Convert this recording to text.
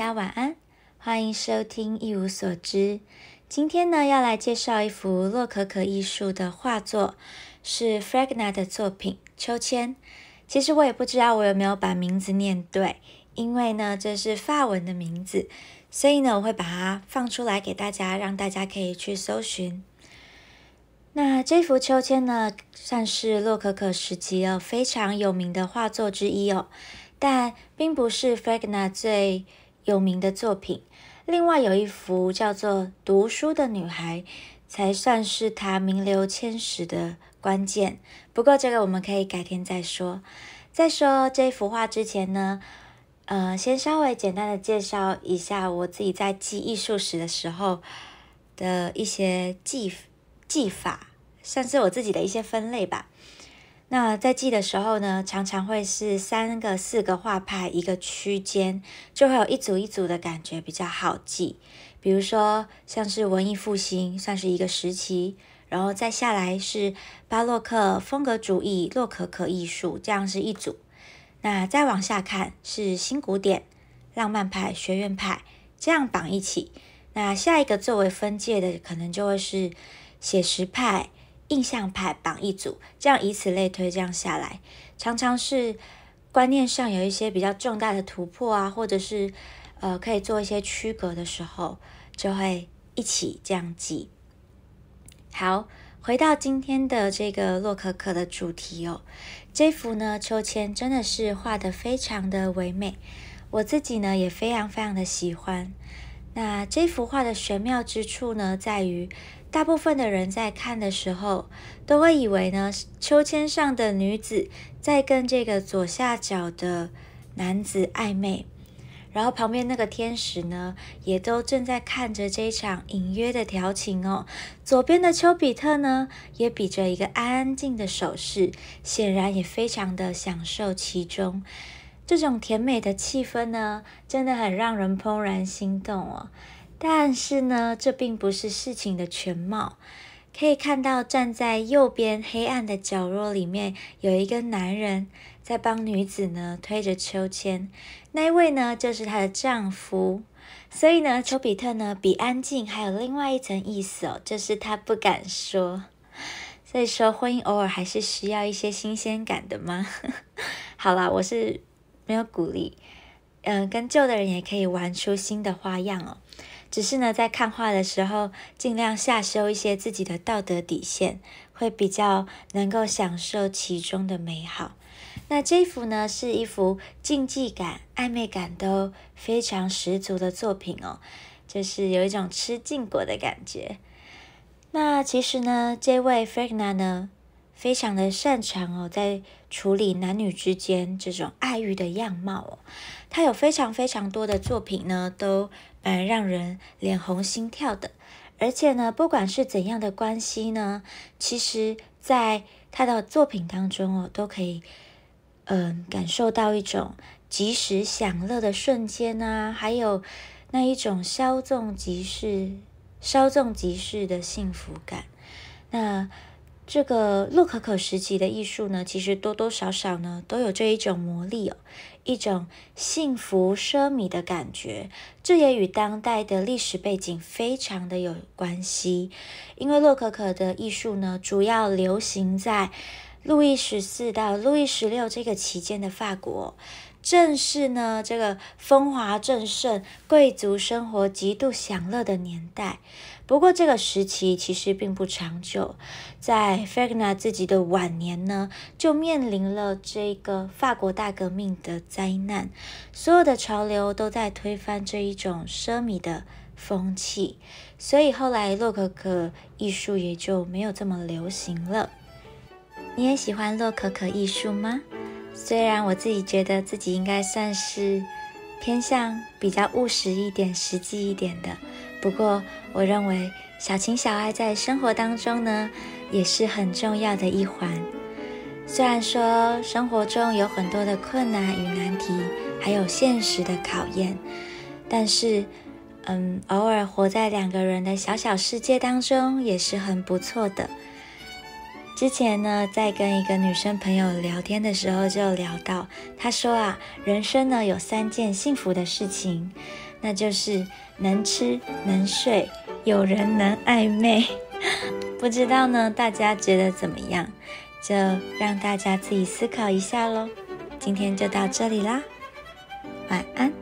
大家晚安，欢迎收听一无所知。今天呢，要来介绍一幅洛可可艺术的画作，是 Fragna 的作品《秋千》。其实我也不知道我有没有把名字念对，因为呢，这是法文的名字，所以呢，我会把它放出来给大家，让大家可以去搜寻。那这幅秋千呢，算是洛可可时期哦非常有名的画作之一哦，但并不是 Fragna 最有名的作品。另外有一幅叫做《读书的女孩》，才算是她名留千史的关键。不过这个我们可以改天再说。在说这幅画之前呢，呃，先稍微简单的介绍一下我自己在记艺术史的时候的一些记记法，算是我自己的一些分类吧。那在记的时候呢，常常会是三个、四个画派一个区间，就会有一组一组的感觉，比较好记。比如说，像是文艺复兴，算是一个时期，然后再下来是巴洛克风格主义、洛可可艺术，这样是一组。那再往下看是新古典、浪漫派、学院派，这样绑一起。那下一个作为分界的，可能就会是写实派。印象派绑一组，这样以此类推，这样下来，常常是观念上有一些比较重大的突破啊，或者是呃可以做一些区隔的时候，就会一起这样记。好，回到今天的这个洛可可的主题哦，这幅呢秋千真的是画的非常的唯美，我自己呢也非常非常的喜欢。那这幅画的玄妙之处呢，在于。大部分的人在看的时候，都会以为呢，秋千上的女子在跟这个左下角的男子暧昧，然后旁边那个天使呢，也都正在看着这一场隐约的调情哦。左边的丘比特呢，也比着一个安安静的手势，显然也非常的享受其中。这种甜美的气氛呢，真的很让人怦然心动哦。但是呢，这并不是事情的全貌。可以看到，站在右边黑暗的角落里面，有一个男人在帮女子呢推着秋千。那一位呢，就是她的丈夫。所以呢，丘比特呢比安静还有另外一层意思哦，就是他不敢说。所以说，婚姻偶尔还是需要一些新鲜感的吗？好啦，我是没有鼓励。嗯，跟旧的人也可以玩出新的花样哦。只是呢，在看画的时候，尽量下修一些自己的道德底线，会比较能够享受其中的美好。那这幅呢，是一幅竞技感、暧昧感都非常十足的作品哦，就是有一种吃禁果的感觉。那其实呢，这位 Fragna 呢，非常的擅长哦，在处理男女之间这种爱欲的样貌哦，他有非常非常多的作品呢，都。呃，让人脸红心跳的，而且呢，不管是怎样的关系呢，其实在他的作品当中哦，都可以，嗯，感受到一种及时享乐的瞬间啊，还有那一种稍纵即逝、稍纵即逝的幸福感。那这个洛可可时期的艺术呢，其实多多少少呢，都有这一种魔力哦。一种幸福奢靡的感觉，这也与当代的历史背景非常的有关系。因为洛可可的艺术呢，主要流行在路易十四到路易十六这个期间的法国，正是呢这个风华正盛、贵族生活极度享乐的年代。不过这个时期其实并不长久，在 Fragna 自己的晚年呢，就面临了这个法国大革命的灾难，所有的潮流都在推翻这一种奢靡的风气，所以后来洛可可艺术也就没有这么流行了。你也喜欢洛可可艺术吗？虽然我自己觉得自己应该算是偏向比较务实一点、实际一点的。不过，我认为小情小爱在生活当中呢，也是很重要的一环。虽然说生活中有很多的困难与难题，还有现实的考验，但是，嗯，偶尔活在两个人的小小世界当中也是很不错的。之前呢，在跟一个女生朋友聊天的时候，就聊到，她说啊，人生呢有三件幸福的事情，那就是能吃能睡，有人能暧昧。不知道呢，大家觉得怎么样？就让大家自己思考一下喽。今天就到这里啦，晚安。